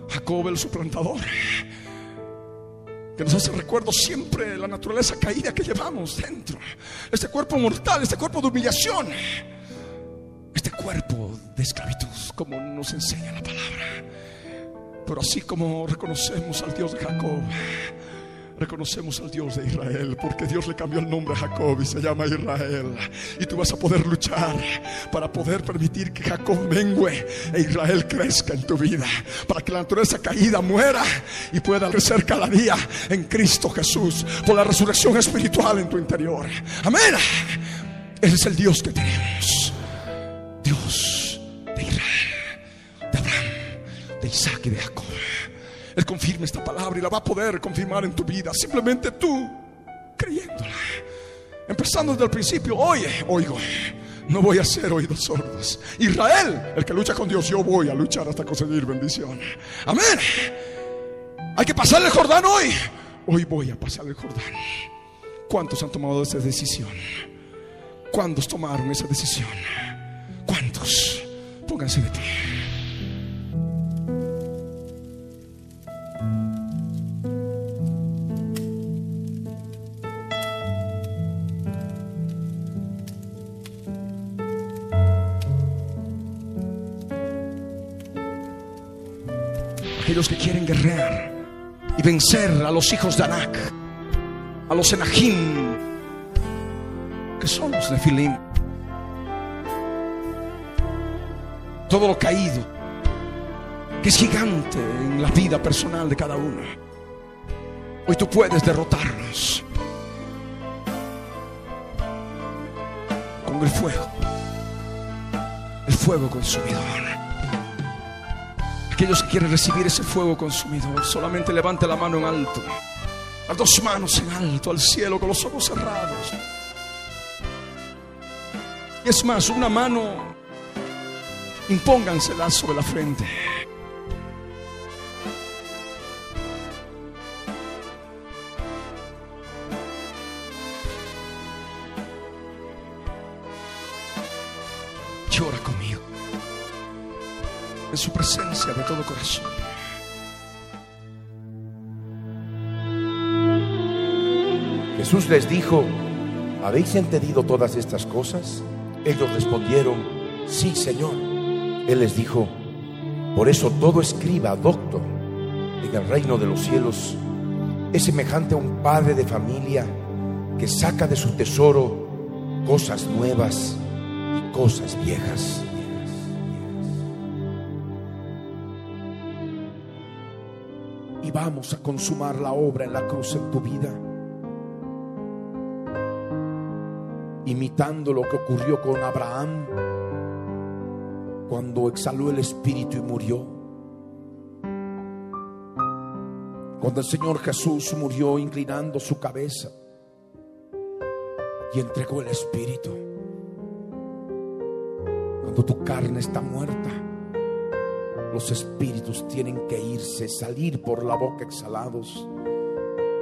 Jacob el suplantador que nos hace recuerdo siempre la naturaleza caída que llevamos dentro. Este cuerpo mortal, este cuerpo de humillación, este cuerpo de esclavitud, como nos enseña la palabra. Pero así como reconocemos al Dios de Jacob, reconocemos al Dios de Israel, porque Dios le cambió el nombre a Jacob y se llama Israel. Y tú vas a poder luchar para poder permitir que Jacob mengue e Israel crezca en tu vida, para que la naturaleza caída muera y pueda crecer cada día en Cristo Jesús, por la resurrección espiritual en tu interior. Amén. Ese es el Dios que tenemos. Dios de Israel, de Abraham, de Isaac y de Jacob. Él confirma esta palabra y la va a poder confirmar en tu vida. Simplemente tú creyéndola. Empezando desde el principio, oye, oigo, no voy a ser oídos sordos. Israel, el que lucha con Dios, yo voy a luchar hasta conseguir bendición. Amén. Hay que pasar el Jordán hoy. Hoy voy a pasar el Jordán. ¿Cuántos han tomado esa decisión? ¿Cuántos tomaron esa decisión? ¿Cuántos? Pónganse de pie. aquellos que quieren guerrear y vencer a los hijos de Anak, a los Enajim, que son los Nefilim. Todo lo caído, que es gigante en la vida personal de cada uno. Hoy tú puedes derrotarnos con el fuego, el fuego consumidor. Aquellos que quieren recibir ese fuego consumidor, solamente levante la mano en alto, las dos manos en alto al cielo con los ojos cerrados. Y es más, una mano impóngansela sobre la frente. Llora conmigo en su presencia de todo corazón. Jesús les dijo, ¿habéis entendido todas estas cosas? Ellos respondieron, sí, Señor. Él les dijo, por eso todo escriba, doctor, en el reino de los cielos es semejante a un padre de familia que saca de su tesoro cosas nuevas y cosas viejas. Y vamos a consumar la obra en la cruz en tu vida. imitando lo que ocurrió con Abraham cuando exhaló el espíritu y murió. Cuando el Señor Jesús murió inclinando su cabeza y entregó el espíritu. Cuando tu carne está muerta, los espíritus tienen que irse, salir por la boca exhalados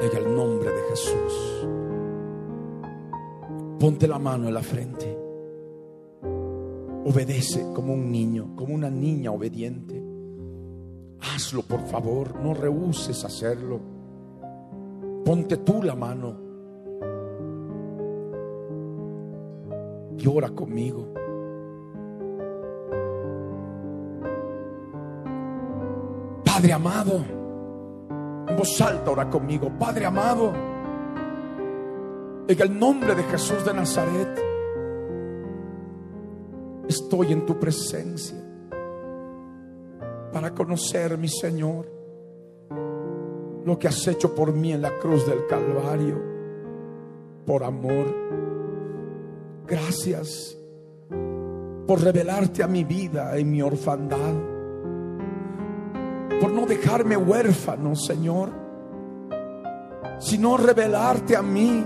en el nombre de Jesús. Ponte la mano en la frente. Obedece como un niño, como una niña obediente. Hazlo, por favor, no rehuses hacerlo. Ponte tú la mano. Y ora conmigo. Padre amado, en voz alta ora conmigo. Padre amado, en el nombre de Jesús de Nazaret, estoy en tu presencia para conocer, mi Señor, lo que has hecho por mí en la cruz del Calvario, por amor. Gracias por revelarte a mi vida en mi orfandad, por no dejarme huérfano, Señor, sino revelarte a mí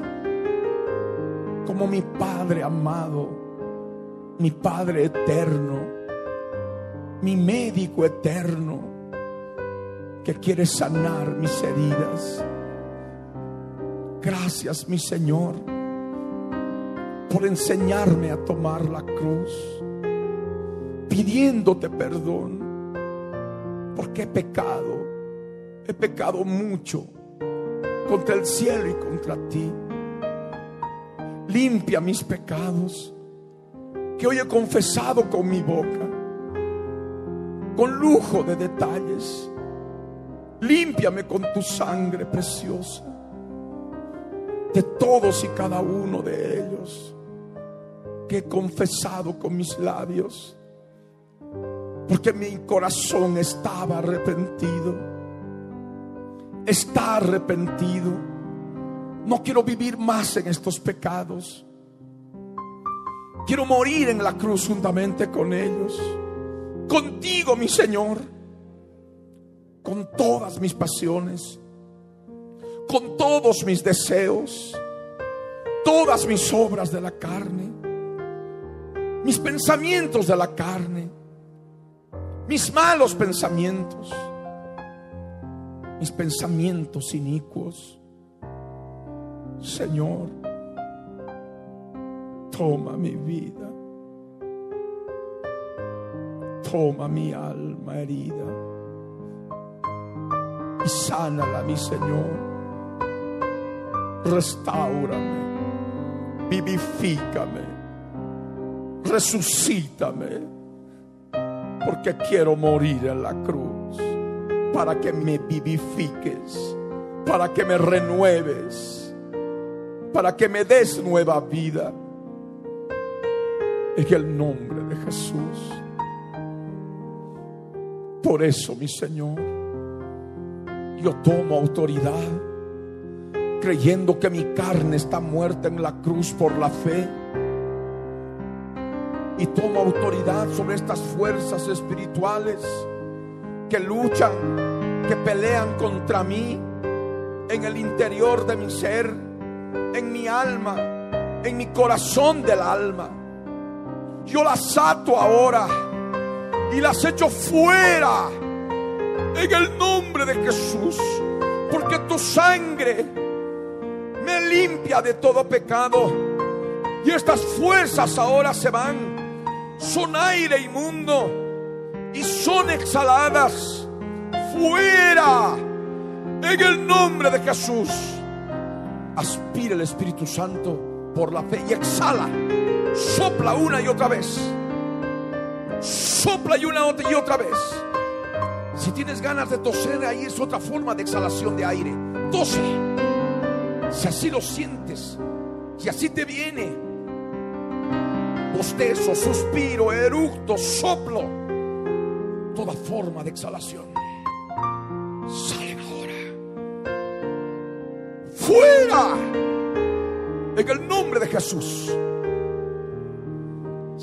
como mi Padre amado, mi Padre eterno, mi médico eterno, que quiere sanar mis heridas. Gracias, mi Señor, por enseñarme a tomar la cruz, pidiéndote perdón, porque he pecado, he pecado mucho contra el cielo y contra ti limpia mis pecados que hoy he confesado con mi boca, con lujo de detalles. Límpiame con tu sangre preciosa de todos y cada uno de ellos que he confesado con mis labios, porque mi corazón estaba arrepentido, está arrepentido no quiero vivir más en estos pecados. Quiero morir en la cruz juntamente con ellos. Contigo, mi Señor. Con todas mis pasiones. Con todos mis deseos. Todas mis obras de la carne. Mis pensamientos de la carne. Mis malos pensamientos. Mis pensamientos inicuos Señor, toma mi vida, toma mi alma herida. Y sánala, mi Señor. Restáurame, vivifícame, resucítame, porque quiero morir en la cruz. Para que me vivifiques, para que me renueves. Para que me des nueva vida. En el nombre de Jesús. Por eso, mi Señor, yo tomo autoridad creyendo que mi carne está muerta en la cruz por la fe. Y tomo autoridad sobre estas fuerzas espirituales que luchan, que pelean contra mí en el interior de mi ser, en mi alma, en mi corazón del alma. Yo las ato ahora y las echo fuera en el nombre de Jesús, porque tu sangre me limpia de todo pecado. Y estas fuerzas ahora se van. Son aire inmundo y son exhaladas fuera en el nombre de Jesús. Aspira el Espíritu Santo por la fe y exhala. Sopla una y otra vez. Sopla y una y otra vez. Si tienes ganas de toser, ahí es otra forma de exhalación de aire. Tose si así lo sientes, si así te viene, bostezo, suspiro, eructo, soplo, toda forma de exhalación, salen ahora. Fuera. En el nombre de Jesús.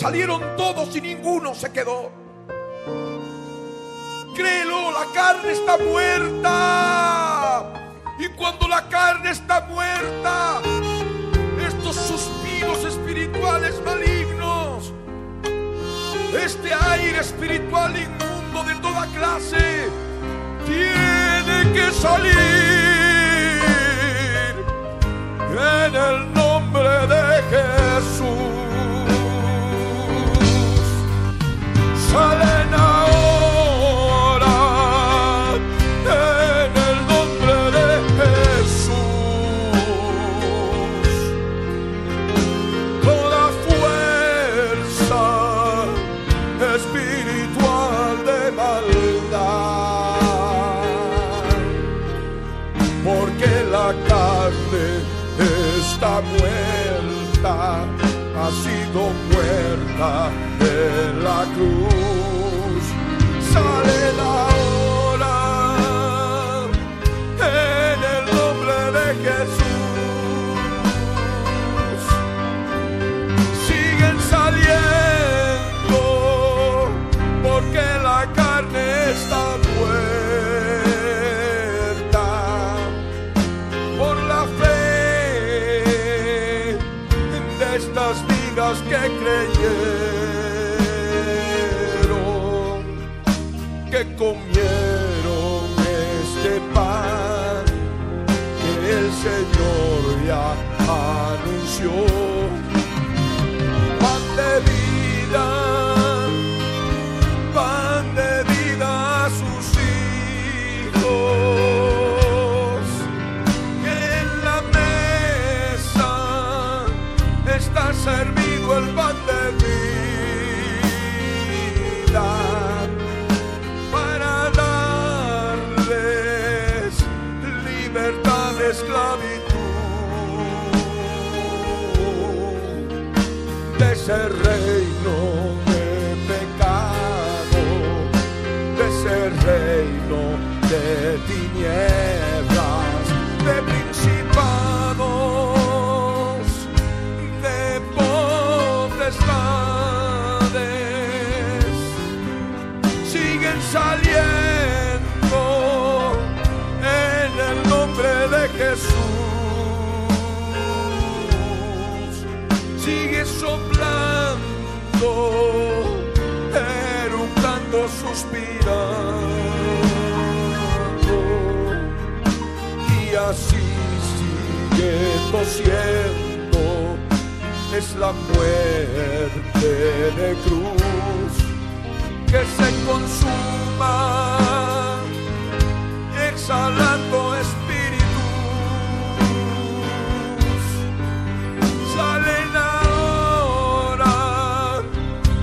salieron todos y ninguno se quedó. Créelo, la carne está muerta. Y cuando la carne está muerta, estos suspiros espirituales malignos, este aire espiritual inmundo de toda clase, tiene que salir en el en la cruz. Sale la hora en el nombre de Jesús. Siguen saliendo porque la carne está muerta. Por la fe de estas vidas que creyeron yeah. Tinieblas, de principados, de potestades, siguen saliendo en el nombre de Jesús. eructando, que tosiendo es la muerte de cruz que se consuma exhalando espíritus. Salen ahora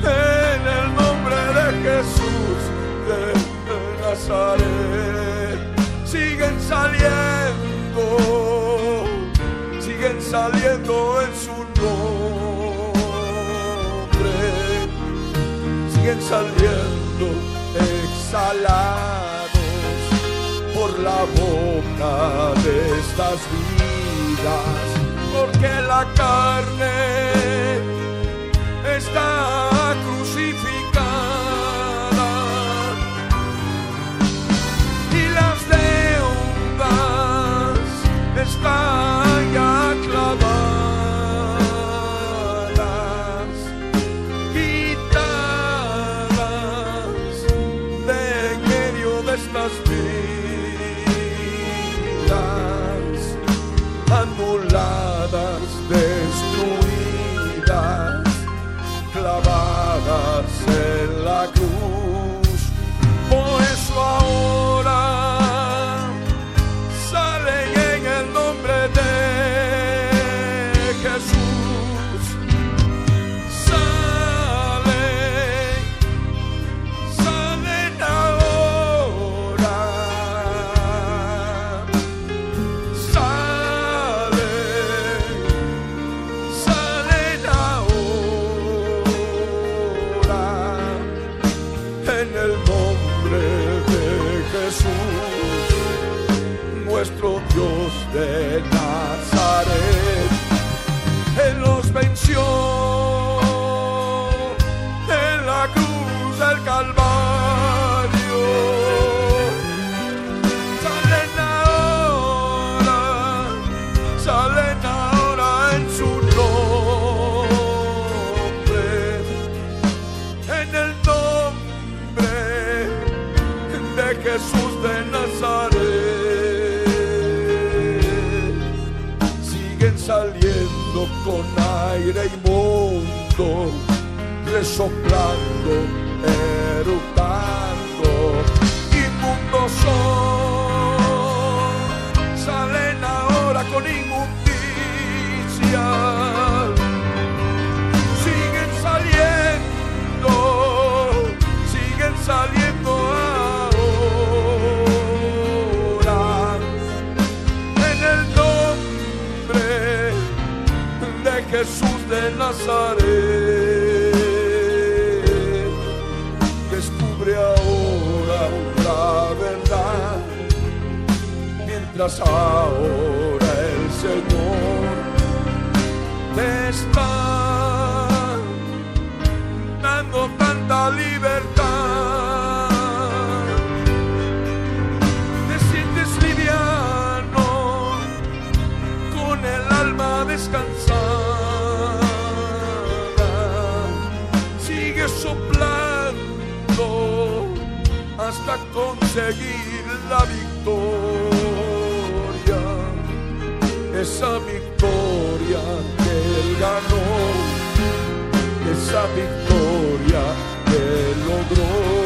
en el nombre de Jesús de Nazaret. Siguen saliendo saliendo en su nombre, siguen saliendo exhalados por la boca de estas vidas, porque la carne está crucificada. Y las deudas están esa victoria que logró.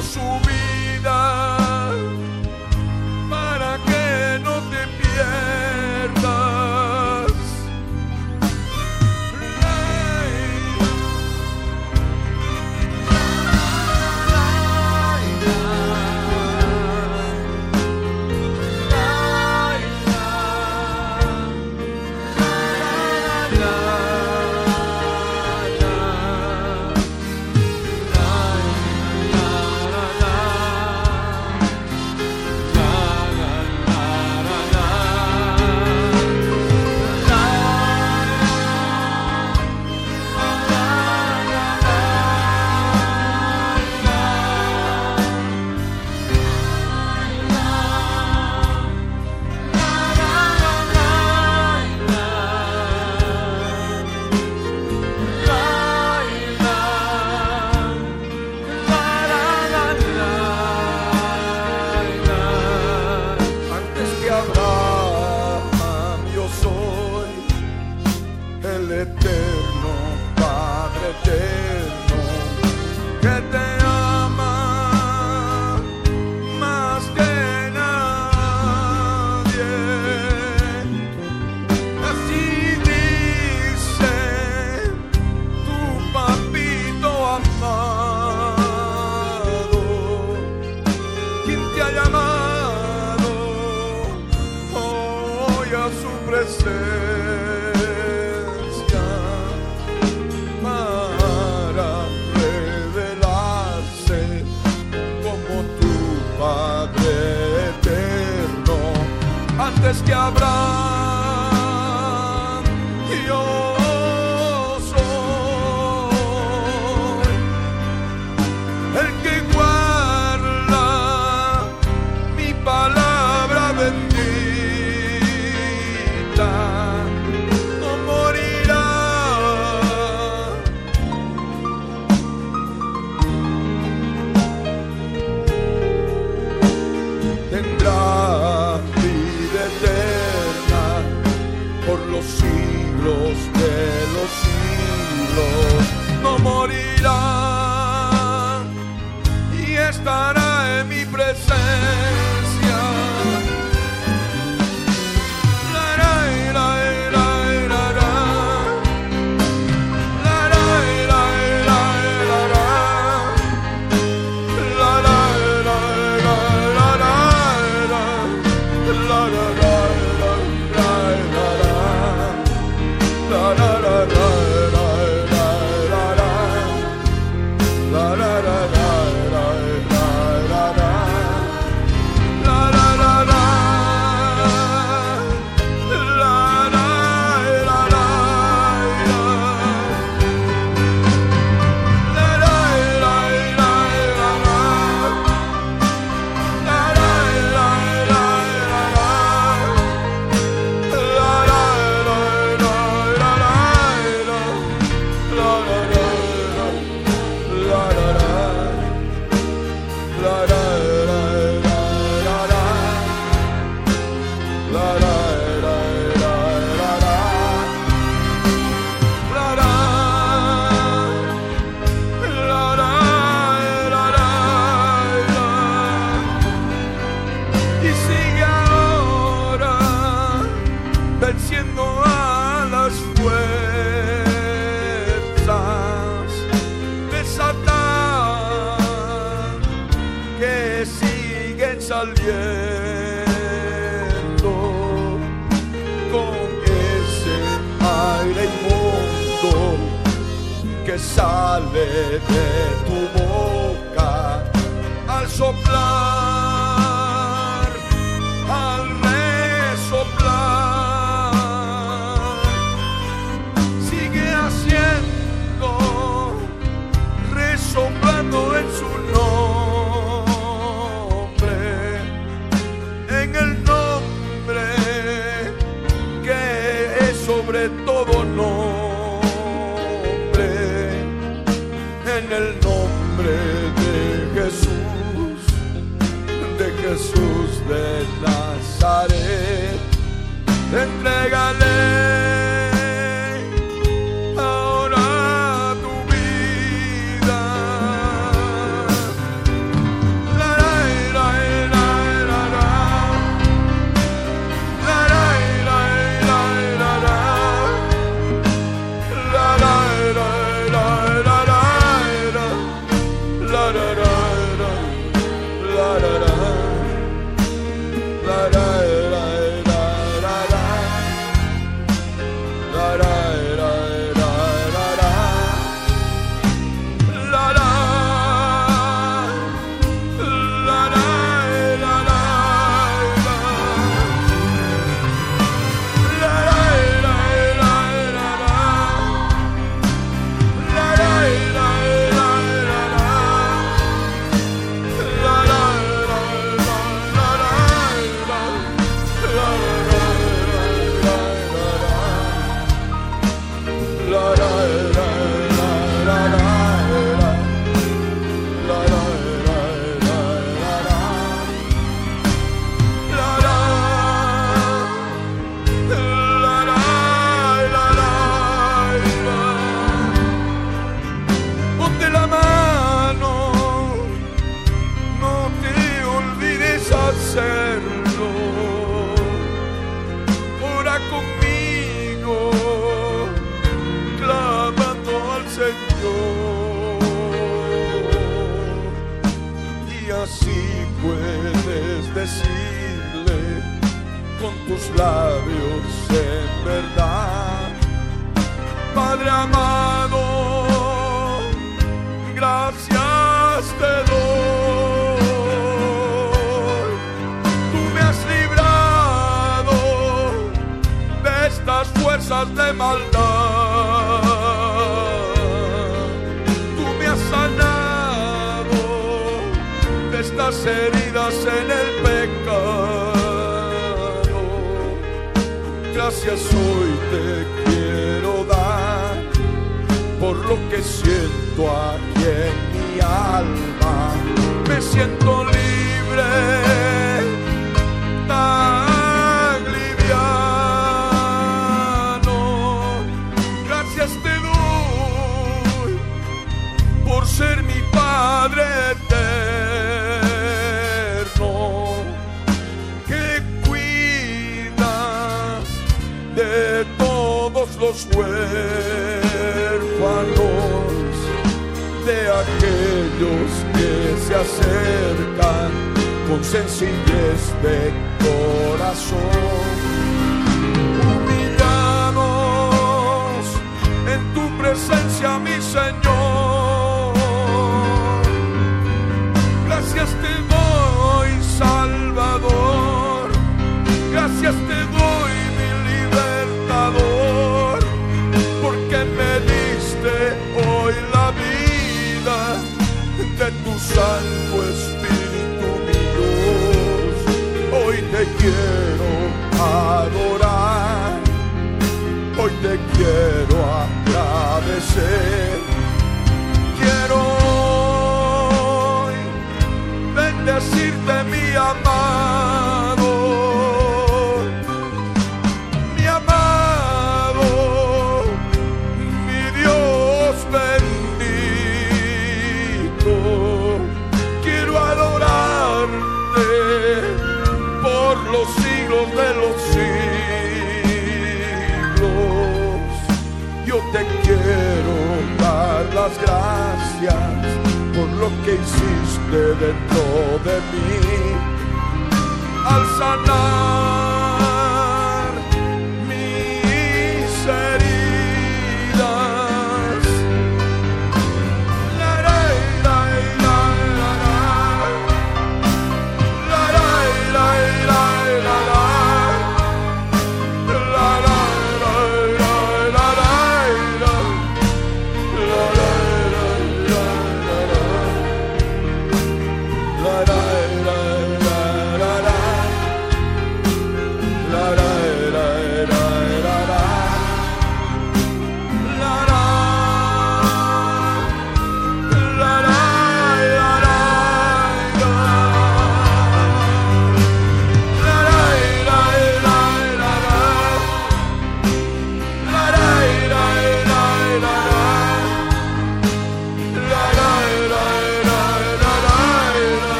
su vida. just your